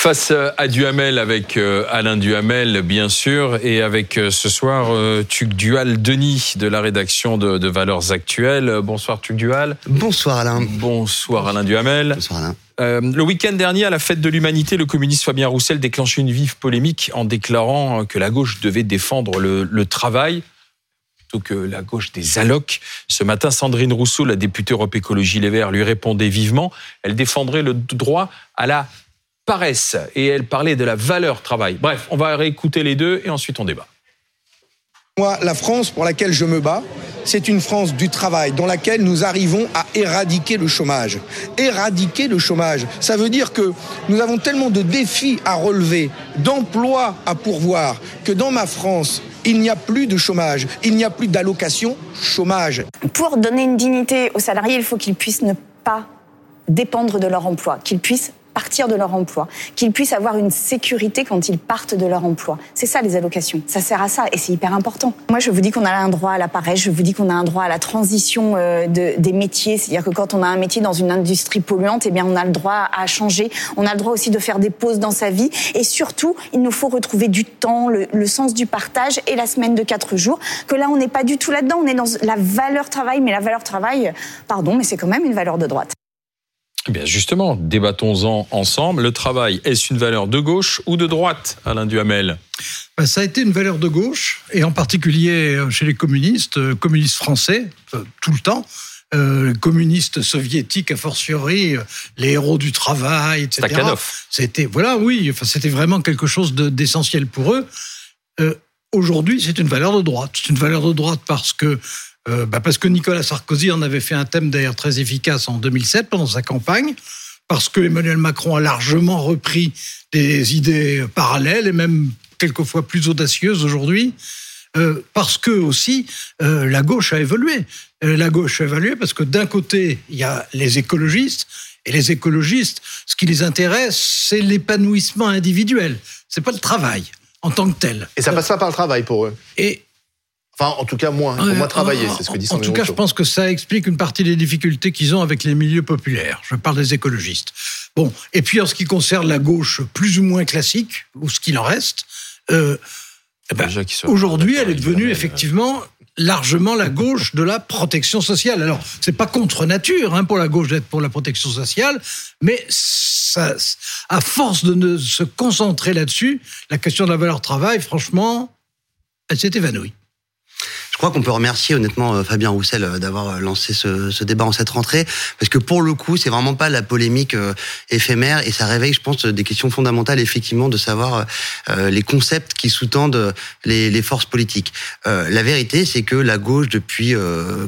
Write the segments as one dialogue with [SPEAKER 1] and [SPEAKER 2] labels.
[SPEAKER 1] Face à Duhamel avec euh, Alain Duhamel, bien sûr, et avec euh, ce soir euh, Tuc Dual Denis de la rédaction de, Valeurs Actuelles. Bonsoir Tuc Dual.
[SPEAKER 2] Bonsoir Alain.
[SPEAKER 1] Bonsoir Alain Duhamel.
[SPEAKER 2] Bonsoir Alain.
[SPEAKER 1] le week-end dernier, à la fête de l'humanité, le communiste Fabien Roussel déclenchait une vive polémique en déclarant que la gauche devait défendre le, le travail que la gauche des allocs. Ce matin, Sandrine Rousseau, la députée Europe Écologie Les Verts, lui répondait vivement. Elle défendrait le droit à la paresse et elle parlait de la valeur travail. Bref, on va réécouter les deux et ensuite on débat.
[SPEAKER 3] Moi, la France pour laquelle je me bats, c'est une France du travail dans laquelle nous arrivons à éradiquer le chômage. Éradiquer le chômage, ça veut dire que nous avons tellement de défis à relever, d'emplois à pourvoir, que dans ma France, il n'y a plus de chômage, il n'y a plus d'allocation chômage.
[SPEAKER 4] Pour donner une dignité aux salariés, il faut qu'ils puissent ne pas dépendre de leur emploi, qu'ils puissent partir de leur emploi, qu'ils puissent avoir une sécurité quand ils partent de leur emploi. C'est ça les allocations. Ça sert à ça et c'est hyper important. Moi, je vous dis qu'on a un droit à la paresse, je vous dis qu'on a un droit à la transition euh, de, des métiers. C'est-à-dire que quand on a un métier dans une industrie polluante, eh bien, on a le droit à changer. On a le droit aussi de faire des pauses dans sa vie. Et surtout, il nous faut retrouver du temps, le, le sens du partage et la semaine de quatre jours. Que là, on n'est pas du tout là-dedans. On est dans la valeur travail, mais la valeur travail, pardon, mais c'est quand même une valeur de droite.
[SPEAKER 1] Eh bien justement, débattons-en ensemble. Le travail, est-ce une valeur de gauche ou de droite, Alain Duhamel?
[SPEAKER 5] Ben, Ça a été une valeur de gauche, et en particulier euh, chez les communistes, euh, communistes français, euh, tout le temps. communistes soviétiques, a fortiori, les héros du travail, etc. C'était, voilà, oui, enfin, c'était vraiment quelque chose d'essentiel pour eux. Aujourd'hui, c'est une valeur de droite. C'est une valeur de droite parce que euh, bah, parce que Nicolas Sarkozy en avait fait un thème d'ailleurs très efficace en 2007 pendant sa campagne, parce que Emmanuel Macron a largement repris des idées parallèles et même quelquefois plus audacieuses aujourd'hui. Euh, parce que aussi euh, la gauche a évolué. la gauche a évolué parce que d'un côté il y a les écologistes et les écologistes, ce qui les intéresse, c'est l'épanouissement individuel. C'est pas le travail en tant que tel.
[SPEAKER 6] Et ça passe pas par le travail pour eux.
[SPEAKER 5] Et
[SPEAKER 6] Enfin, en tout cas, moins, pour moins travailler, c'est ce que dit
[SPEAKER 5] En tout cas, je pense que ça explique une partie des difficultés qu'ils ont avec les milieux populaires. Je parle des écologistes. Bon, et puis en ce qui concerne la gauche plus ou moins classique, ou ce qu'il en reste, euh, eh ben, aujourd'hui, elle est devenue effectivement largement la gauche de la protection sociale. Alors, c'est pas contre nature hein, pour la gauche d'être pour la protection sociale, mais ça, à force de ne se concentrer là-dessus, la question de la valeur travail, franchement, elle s'est évanouie.
[SPEAKER 2] Je crois qu'on peut remercier honnêtement euh, Fabien Roussel euh, d'avoir euh, lancé ce, ce, débat en cette rentrée, parce que pour le coup, c'est vraiment pas la polémique éphémère et ça réveille, je pense, des questions fondamentales effectivement de savoir les concepts qui sous-tendent les, les, forces politiques. la vérité, c'est que la gauche depuis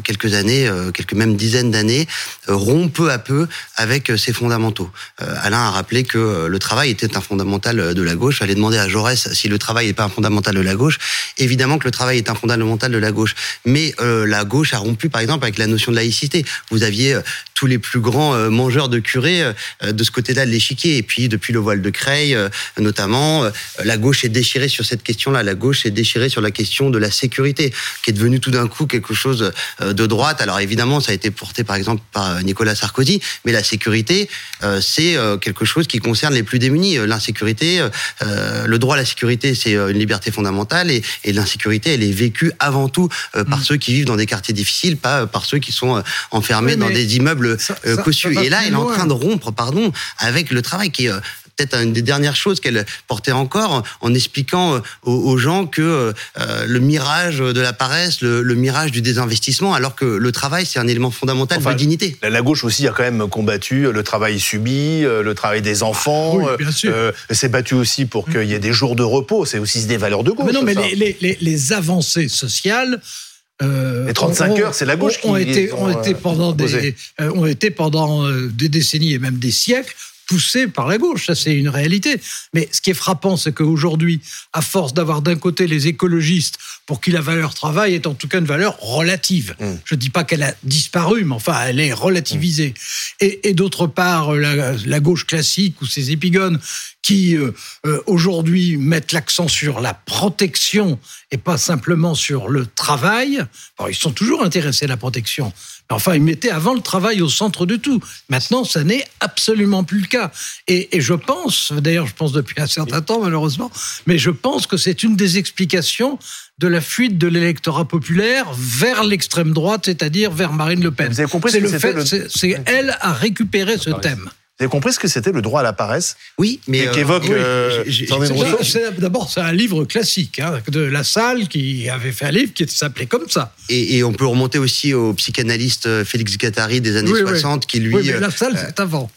[SPEAKER 2] quelques années, quelques même dizaines d'années, rompt peu à peu avec ses fondamentaux. Alain a rappelé que le travail était un fondamental de la gauche. Allez demander à Jaurès si le travail n'est pas un fondamental de la gauche. Évidemment que le travail est un fondamental de la gauche mais euh, la gauche a rompu, par exemple, avec la notion de laïcité. Vous aviez euh, tous les plus grands euh, mangeurs de curés de ce côté-là de l'échiquier. Et puis, depuis le voile de Creil, notamment, la gauche est déchirée sur cette question-là. La gauche est déchirée sur la question de la sécurité, qui est devenue tout d'un coup quelque chose de droite. Alors, évidemment, ça a été porté, par exemple, par Nicolas Sarkozy, mais la sécurité, c'est quelque chose qui concerne les plus démunis. L'insécurité, le droit à la sécurité, c'est une liberté fondamentale, et, et l'insécurité, elle est vécue avant tout euh, par mm. ceux qui vivent dans des quartiers difficiles, pas euh, par ceux qui sont euh, enfermés dans des immeubles cossus. Et là, elle est en train de rompre, pardon, avec le travail qui est peut-être une des dernières choses qu'elle portait encore en expliquant aux, gens que le mirage de la paresse, le, mirage du désinvestissement, alors que le travail, c'est un élément fondamental de dignité.
[SPEAKER 6] La gauche aussi a quand même combattu le travail subi, le travail des enfants.
[SPEAKER 5] Oui, bien sûr.
[SPEAKER 6] s'est battu aussi pour qu'il y ait des jours de repos. C'est aussi des valeurs de gauche.
[SPEAKER 5] Mais non, mais les, les, les, avancées sociales
[SPEAKER 6] euh, les 35 heures, c'est la gauche
[SPEAKER 5] qui ont été, ont, été pendant des, euh, ont été pendant euh, des décennies et même des siècles poussés par la gauche. Ça, c'est une réalité. Mais ce qui est frappant, c'est qu'aujourd'hui, à force d'avoir d'un côté les écologistes pour qui la valeur travail est en tout cas une valeur relative. Mm. Je ne dis pas qu'elle a disparu, mais enfin, elle est relativisée. Mm. Et, d'autre part, la, gauche classique ou ses épigones qui euh, euh, aujourd'hui mettent l'accent sur la protection et pas simplement sur le travail. Ils sont toujours intéressés à la protection. Enfin, il mettait avant le travail au centre de tout. Maintenant, ça n'est absolument plus le cas. Et, et je pense, d'ailleurs, je pense depuis un certain temps, malheureusement, mais je pense que c'est une des explications de la fuite de l'électorat populaire vers l'extrême droite, c'est-à-dire vers Marine Le Pen.
[SPEAKER 6] Vous avez compris ce
[SPEAKER 5] C'est
[SPEAKER 6] que
[SPEAKER 5] le fait,
[SPEAKER 6] le-
[SPEAKER 5] c'est elle a récupéré ce thème.
[SPEAKER 6] Vous avez compris ce que c'était le droit à la paresse
[SPEAKER 2] Oui, mais
[SPEAKER 6] Et qu'évoque,
[SPEAKER 2] oui,
[SPEAKER 6] euh,
[SPEAKER 5] D'abord, c'est un livre classique hein, de La Salle qui avait fait un livre qui s'appelait comme ça.
[SPEAKER 2] Et, et on peut remonter aussi au psychanalyste euh, Félix Guattari des années
[SPEAKER 5] Oui, oui.
[SPEAKER 2] 60 qui lui
[SPEAKER 5] oui, mais
[SPEAKER 2] euh,
[SPEAKER 5] La Salle, c'est avant.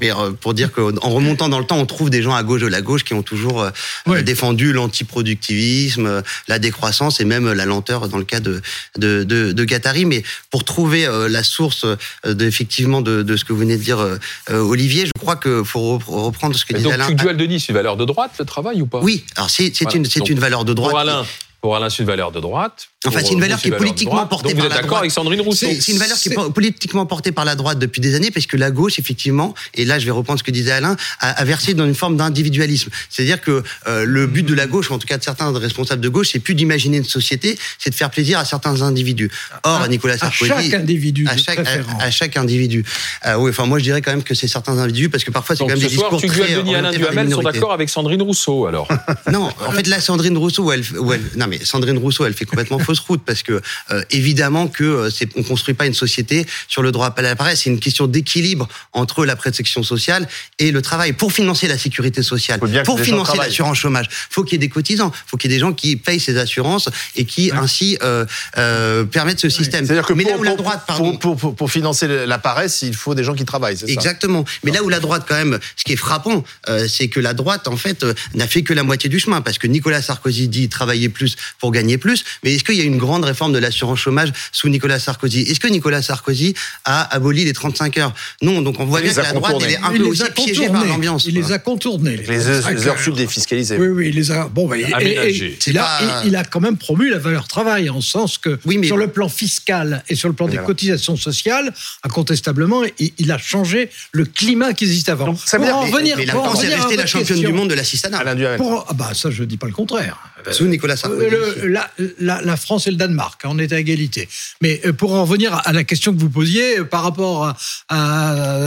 [SPEAKER 2] Mais euh, pour dire qu'en remontant dans le temps, on trouve des gens à gauche de la gauche qui ont toujours euh,
[SPEAKER 5] Ouais.
[SPEAKER 2] défendu l'antiproductivisme, euh, la décroissance et même la lenteur dans le cas de, de, de, de Guattari. Mais pour trouver la source de, effectivement de, de ce que vous venez de dire, Olivier, je crois qu'il faut rep- reprendre ce que disait
[SPEAKER 1] donc,
[SPEAKER 2] Alain.
[SPEAKER 1] Tugdual Denis, c'est une valeur de droite, le travail ou pas?
[SPEAKER 2] Oui, alors c'est c'est
[SPEAKER 1] Voilà.
[SPEAKER 2] une, c'est
[SPEAKER 1] Donc,
[SPEAKER 2] une valeur de droite.
[SPEAKER 1] Pour Alain, pour Alain, c'est une valeur de droite.
[SPEAKER 2] Enfin, c'est une
[SPEAKER 1] vous,
[SPEAKER 2] valeur qui est politiquement portée
[SPEAKER 1] Donc vous
[SPEAKER 2] par
[SPEAKER 1] êtes
[SPEAKER 2] la
[SPEAKER 1] d'accord
[SPEAKER 2] droite.
[SPEAKER 1] avec Sandrine Rousseau
[SPEAKER 2] C'est une valeur qui est politiquement portée par la droite depuis des années, parce que la gauche, effectivement, et là je vais reprendre ce que disait Alain, a, a versé dans une forme d'individualisme. C'est-à-dire que euh, le but de la gauche, ou en tout cas de certains responsables de gauche, c'est plus d'imaginer une société, c'est de faire plaisir à certains individus. Or,
[SPEAKER 5] À-
[SPEAKER 2] Nicolas
[SPEAKER 5] à
[SPEAKER 2] Sarkozy,
[SPEAKER 5] chaque individu
[SPEAKER 2] à chaque,
[SPEAKER 5] préférence.
[SPEAKER 2] à, à chaque individu. Euh, oui, enfin moi je dirais quand même que c'est certains individus, parce que parfois c'est quand même
[SPEAKER 1] ce
[SPEAKER 2] des
[SPEAKER 1] soir,
[SPEAKER 2] discours
[SPEAKER 1] Tugdual
[SPEAKER 2] très
[SPEAKER 1] Denis Alain Duhamel sont d'accord avec Sandrine Rousseau, alors.
[SPEAKER 2] Non, en fait là Sandrine Rousseau, où elle, où elle- non mais Sandrine Rousseau, elle fait complètement fausse route parce que euh, évidemment que euh, c'est, on construit pas une société sur le droit à l'appareil, c'est une question d'équilibre entre la protection sociale et le travail. Pour financer la sécurité sociale, pour financer l'assurance chômage, faut qu'il y ait des cotisants, faut qu'il y ait des gens qui payent ces assurances et qui ainsi euh, euh, permettent ce système.
[SPEAKER 6] C'est-à-dire que
[SPEAKER 2] mais
[SPEAKER 6] pour,
[SPEAKER 2] là où la droite,
[SPEAKER 6] pour-
[SPEAKER 2] pardon,
[SPEAKER 6] pour, pour- pour financer la paresse, il faut des gens qui travaillent, c'est ça?
[SPEAKER 2] Exactement. Mais là où la droite, quand même, ce qui est frappant, c'est que la droite, en fait, n'a fait que la moitié du chemin. Parce que Nicolas Sarkozy dit travailler plus pour gagner plus. Mais est-ce qu'il y a une grande réforme de l'assurance chômage sous Nicolas Sarkozy? Est-ce que Nicolas Sarkozy a aboli les 35 heures? Non. Donc on voit bien que la droite, elle est un
[SPEAKER 5] Il
[SPEAKER 2] peu
[SPEAKER 5] les
[SPEAKER 2] aussi
[SPEAKER 5] a
[SPEAKER 2] piégée par
[SPEAKER 5] contournés.
[SPEAKER 2] l'ambiance.
[SPEAKER 5] Il les a contournés.
[SPEAKER 6] Les
[SPEAKER 5] 35
[SPEAKER 6] heures sub défiscalisées.
[SPEAKER 5] Oui, oui, il les a. Bon, bah, et- et-
[SPEAKER 1] Aménagés.
[SPEAKER 5] et il, a,
[SPEAKER 2] C'est pas-
[SPEAKER 5] il- il a quand même promu la valeur travail, en sens que
[SPEAKER 2] Oui, mais-
[SPEAKER 5] sur le plan fiscal et sur le plan des cotisations sociales, incontestablement, il, il a changé le climat qui existait avant.
[SPEAKER 6] Donc, ça veut
[SPEAKER 5] Pour
[SPEAKER 6] dire-
[SPEAKER 5] en
[SPEAKER 2] Mais,
[SPEAKER 5] revenir,
[SPEAKER 2] mais la France est restée la championne
[SPEAKER 5] question,
[SPEAKER 2] du monde de l'assistanat.
[SPEAKER 5] Pour- ah bah ça, je dis pas le contraire.
[SPEAKER 2] Sous Nicolas Sarkozy.
[SPEAKER 5] Le- la, la- la France et le Danemark, hein, on est à égalité. Mais euh, pour en revenir à la question que vous posiez euh, par rapport à,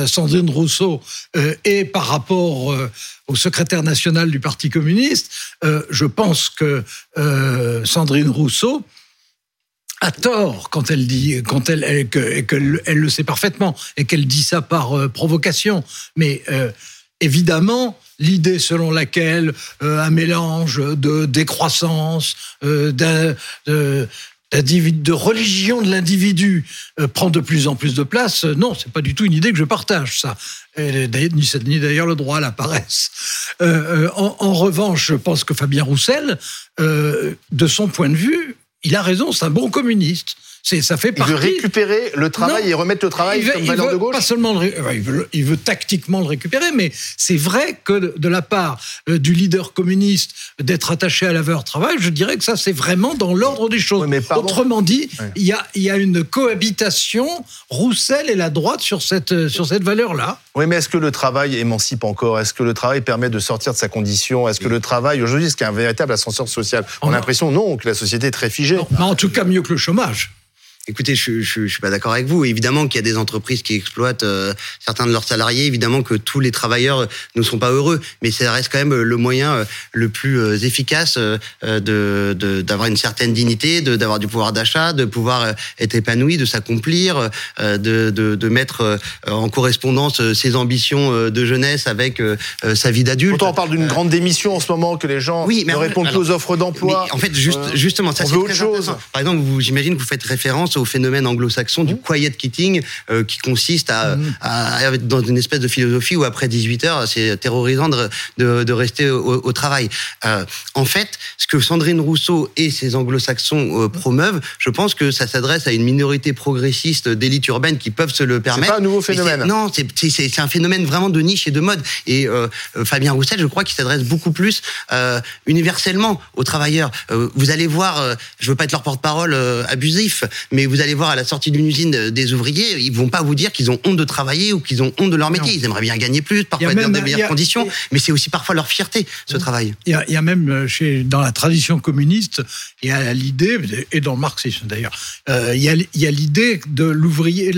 [SPEAKER 5] à Sandrine Rousseau euh, et par rapport euh, au secrétaire national du Parti communiste, euh, je pense que euh, Sandrine Rousseau a tort quand elle dit, quand elle, elle, que- et qu'elle elle le sait parfaitement et qu'elle dit ça par euh, provocation. Mais euh, évidemment, l'idée selon laquelle euh, un mélange de décroissance, euh, de, de religion de l'individu euh, prend de plus en plus de place, euh, non, c'est pas du tout une idée que je partage, ça. Et ni, d'ailleurs le droit à la paresse. Euh, euh, en, en revanche, je pense que Fabien Roussel, de son point de vue, il a raison, c'est un bon communiste. C'est, ça fait
[SPEAKER 6] Il veut récupérer le travail
[SPEAKER 5] Non.
[SPEAKER 6] et remettre le travail
[SPEAKER 5] Il veut-
[SPEAKER 6] comme valeur
[SPEAKER 5] veut
[SPEAKER 6] de gauche
[SPEAKER 5] Pas seulement le il, veut, il veut tactiquement le récupérer, mais c'est vrai que de, la part euh, du leader communiste d'être attaché à la valeur travail, je dirais que ça c'est vraiment dans l'ordre des choses.
[SPEAKER 6] Oui, mais pardon.
[SPEAKER 5] Autrement dit, il y, a, il y a une cohabitation Roussel et la droite sur cette, euh, sur cette valeur-là.
[SPEAKER 6] Oui, mais est-ce que le travail émancipe encore? Est-ce que le travail permet de sortir de sa condition? Est-ce que le travail, aujourd'hui, est-ce qu'il y a un véritable ascenseur social? On a l'impression, non, que la société est très figée.
[SPEAKER 5] Mais en tout cas, mieux que le chômage.
[SPEAKER 2] Écoutez, je, je, je suis pas d'accord avec vous. Évidemment qu'il y a des entreprises qui exploitent euh, certains de leurs salariés. Évidemment que tous les travailleurs ne sont pas heureux, mais ça reste quand même le moyen euh, le plus euh, efficace euh, de de- d'avoir une certaine dignité, de d'avoir du pouvoir d'achat, de pouvoir euh, être épanoui, de s'accomplir, euh, de, de de mettre euh, en correspondance euh, ses ambitions euh, de jeunesse avec euh, euh, sa vie d'adulte.
[SPEAKER 6] Pourtant, on parle d'une grande démission en ce moment, que les gens
[SPEAKER 2] Oui, mais
[SPEAKER 6] ne
[SPEAKER 2] en-
[SPEAKER 6] répondent plus aux offres d'emploi.
[SPEAKER 2] En fait, juste,
[SPEAKER 6] Euh,
[SPEAKER 2] justement, ça c'est
[SPEAKER 6] autre chose.
[SPEAKER 2] Par exemple, vous, j'imagine que vous faites référence au phénomène anglo-saxon du quiet quitting, euh, qui consiste à, à être dans une espèce de philosophie où après 18 heures, c'est terrorisant de, de, de rester au, au travail. Euh, en fait, ce que Sandrine Rousseau et ces anglo-saxons euh, promeuvent, je pense que ça s'adresse à une minorité progressiste d'élite urbaine qui peuvent se le permettre.
[SPEAKER 6] pas un nouveau
[SPEAKER 2] c'est-
[SPEAKER 6] phénomène.
[SPEAKER 2] Non, c'est- c'est c'est- c'est un phénomène vraiment de niche et de mode. Et Fabien Roussel, je crois qu'il s'adresse beaucoup plus universellement aux travailleurs. Vous allez voir, je veux pas être leur porte-parole abusif, mais mais vous allez voir à la sortie d'une usine euh, des ouvriers, ils vont pas vous dire qu'ils ont honte de travailler ou qu'ils ont honte de leur métier.
[SPEAKER 5] Non.
[SPEAKER 2] Ils aimeraient bien gagner plus, parfois être dans de meilleures
[SPEAKER 5] a-
[SPEAKER 2] conditions, mais c'est aussi parfois leur fierté, ce travail.
[SPEAKER 5] Il y, a, il y a même euh, chez, dans la tradition communiste, il y a l'idée, et dans le marxisme d'ailleurs, euh, il y a, l'idée de l'ouvrier,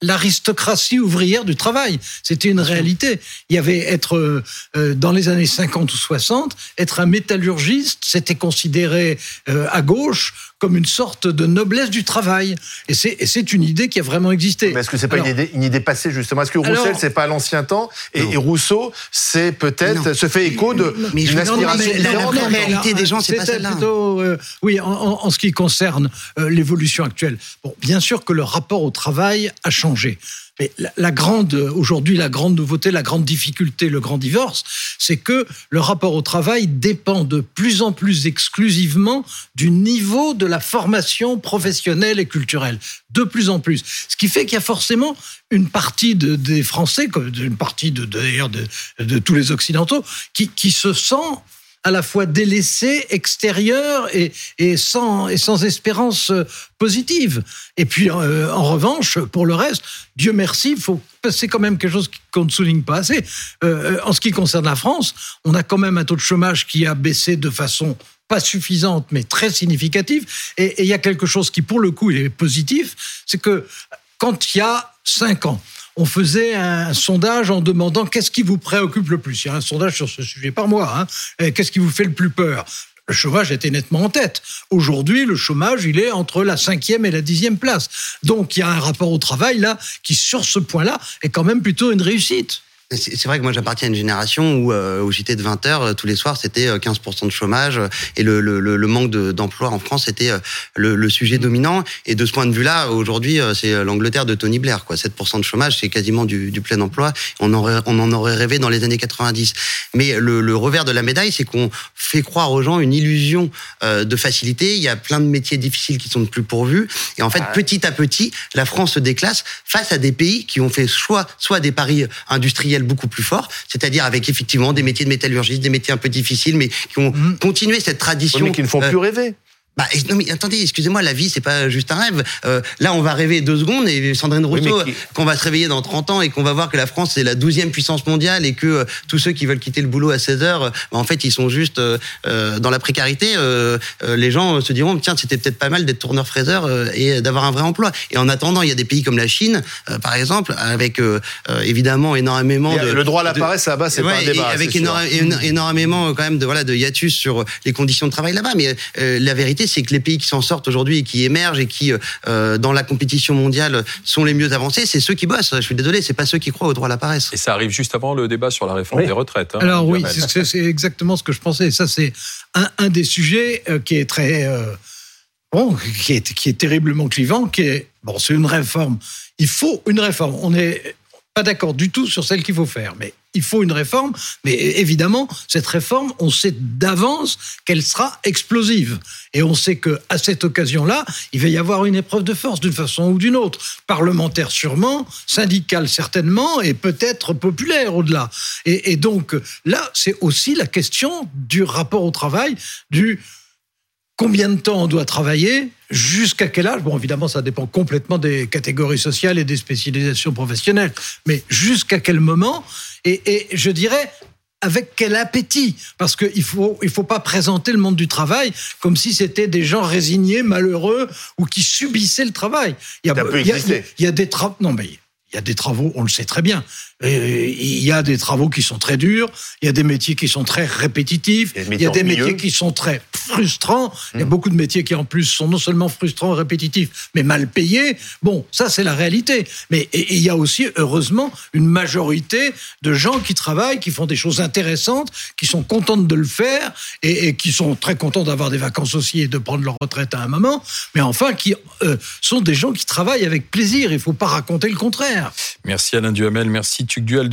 [SPEAKER 5] l'aristocratie ouvrière du travail. C'était une réalité. Il y avait être, euh, dans les années 50 ou 60, être un métallurgiste, c'était considéré euh, à gauche comme une sorte de noblesse du travail. Et c'est une idée qui a vraiment existé.
[SPEAKER 6] Mais est-ce que c'est pas
[SPEAKER 5] Alors,
[SPEAKER 6] une idée, une idée passée justement? Est-ce que Roussel c'est pas à l'ancien temps? Et, Rousseau c'est peut-être se fait écho de
[SPEAKER 2] Mais non,
[SPEAKER 6] aspiration
[SPEAKER 2] mais la- la réalité des gens, c'est pas celle-là.
[SPEAKER 5] euh, oui, en, en- en ce qui concerne euh, l'évolution actuelle. Bon, bien sûr que le rapport au travail a changé. Mais la, grande, aujourd'hui, la grande nouveauté, la grande difficulté, le grand divorce, c'est que le rapport au travail dépend de plus en plus exclusivement du niveau de la formation professionnelle et culturelle. De plus en plus. Ce qui fait qu'il y a forcément une partie de- des Français, une partie de, d'ailleurs de, tous les Occidentaux, qui se sent à la fois délaissé, extérieur et, sans, espérance euh, positive. Et puis, euh, en revanche, pour le reste, Dieu merci, faut c'est quand même quelque chose qu'on ne souligne pas assez. Euh, en ce qui concerne la France, on a quand même un taux de chômage qui a baissé de façon pas suffisante, mais très significative. Et il y a quelque chose qui, pour le coup, est positif, c'est que quand il y a cinq ans, on faisait un sondage en demandant qu'est-ce qui vous préoccupe le plus. Il y a un sondage sur ce sujet par mois. Hein. Qu'est-ce qui vous fait le plus peur? Le chômage était nettement en tête. Aujourd'hui, le chômage, il est entre la cinquième et la dixième place. Donc, il y a un rapport au travail, là, qui, sur ce point-là, est quand même plutôt une réussite.
[SPEAKER 2] C'est vrai que moi j'appartiens à une génération où euh, au JT de 20 heures euh, tous les soirs c'était euh, 15% de chômage euh, et le, le, le manque de- d'emploi en France était euh, le, le sujet dominant. Et de ce point de vue-là aujourd'hui euh, c'est euh, l'Angleterre de Tony Blair quoi. 7% de chômage c'est quasiment du, du plein emploi. On aurait on en aurait rêvé dans les années 90 mais le, le revers de la médaille c'est qu'on fait croire aux gens une illusion euh, de facilité. Il y a plein de métiers difficiles qui sont de plus pourvus. Et en fait petit à petit la France se déclasse face à des pays qui ont fait soit soit des paris industriels beaucoup plus forts, c'est-à-dire avec effectivement des métiers de métallurgie, des métiers un peu difficiles, mais qui ont
[SPEAKER 5] Mhm.
[SPEAKER 2] continué cette
[SPEAKER 6] Oui,
[SPEAKER 2] tradition.
[SPEAKER 6] mais qui ne font
[SPEAKER 2] euh,
[SPEAKER 6] plus rêver.
[SPEAKER 2] Bah, non mais attendez, excusez-moi, la vie c'est pas juste un rêve. Euh, là, on va rêver deux secondes et Sandrine Rousseau,
[SPEAKER 6] qui-
[SPEAKER 2] qu'on va se réveiller dans 30 ans et qu'on va voir que la France c'est la 12e puissance mondiale et que euh, tous ceux qui veulent quitter le boulot à 16 heures, euh, bah, en fait, ils sont juste euh, euh, dans la précarité. Euh, euh, les gens se diront tiens, c'était peut-être pas mal d'être tourneur-fraiseur euh, et d'avoir un vrai emploi. Et en attendant, il y a des pays comme la Chine, euh, par exemple, avec euh, euh, évidemment énormément de
[SPEAKER 6] le droit à la paresse là-bas, c'est pas un
[SPEAKER 2] Ouais, et
[SPEAKER 6] débat.
[SPEAKER 2] avec énorme- éno- énormément euh, quand même de voilà de hiatus sur les conditions de travail là-bas. Mais euh, la vérité, c'est que les pays qui s'en sortent aujourd'hui et qui émergent et qui euh, dans la compétition mondiale sont les mieux avancés, c'est ceux qui bossent. Je suis désolé, c'est pas ceux qui croient au droit à la paresse.
[SPEAKER 1] Et ça arrive juste avant le débat sur la réforme
[SPEAKER 6] Oui.
[SPEAKER 1] des retraites. hein,
[SPEAKER 5] Alors oui, c'est- exactement ce que je pensais. Ça, c'est un, un des sujets euh, qui est très euh, bon, qui est, qui est terriblement clivant. Qui est bon, c'est une réforme. Il faut une réforme. On n'est pas d'accord du tout sur celle qu'il faut faire, mais il faut une réforme. Mais évidemment, cette réforme, on sait d'avance qu'elle sera explosive, et on sait que à cette occasion-là, il va y avoir une épreuve de force d'une façon ou d'une autre, parlementaire sûrement, syndicale certainement, et peut-être populaire au-delà. Et, et donc là, c'est aussi la question du rapport au travail, du combien de temps on doit travailler, jusqu'à quel âge? Bon, évidemment, ça dépend complètement des catégories sociales et des spécialisations professionnelles, mais jusqu'à quel moment? Et, et je dirais avec quel appétit? Parce qu'il faut, il faut pas présenter le monde du travail comme si c'était des gens résignés, malheureux ou qui subissaient le travail. Il y a,
[SPEAKER 6] Ça peut
[SPEAKER 5] il y a-
[SPEAKER 6] exister.
[SPEAKER 5] il y a des travaux. Non, mais il y a des travaux, on le sait très bien. Et Il y a des travaux qui sont très durs, il y a des métiers qui sont très répétitifs,
[SPEAKER 6] Il y a des
[SPEAKER 5] il y a des
[SPEAKER 6] métiers
[SPEAKER 5] qui sont très frustrants. Il y a
[SPEAKER 6] Mm.
[SPEAKER 5] beaucoup de métiers qui, en plus, sont non seulement frustrants et répétitifs, mais mal payés. Bon, ça, c'est la réalité. Mais il y a aussi, heureusement, une majorité de gens qui travaillent, qui font des choses intéressantes, qui sont contentes de le faire et, et qui sont très contents d'avoir des vacances aussi et de prendre leur retraite à un moment. Mais enfin, qui euh, sont des gens qui travaillent avec plaisir. Il ne faut pas raconter le contraire.
[SPEAKER 1] Merci Alain Duhamel, merci Tuc Dual.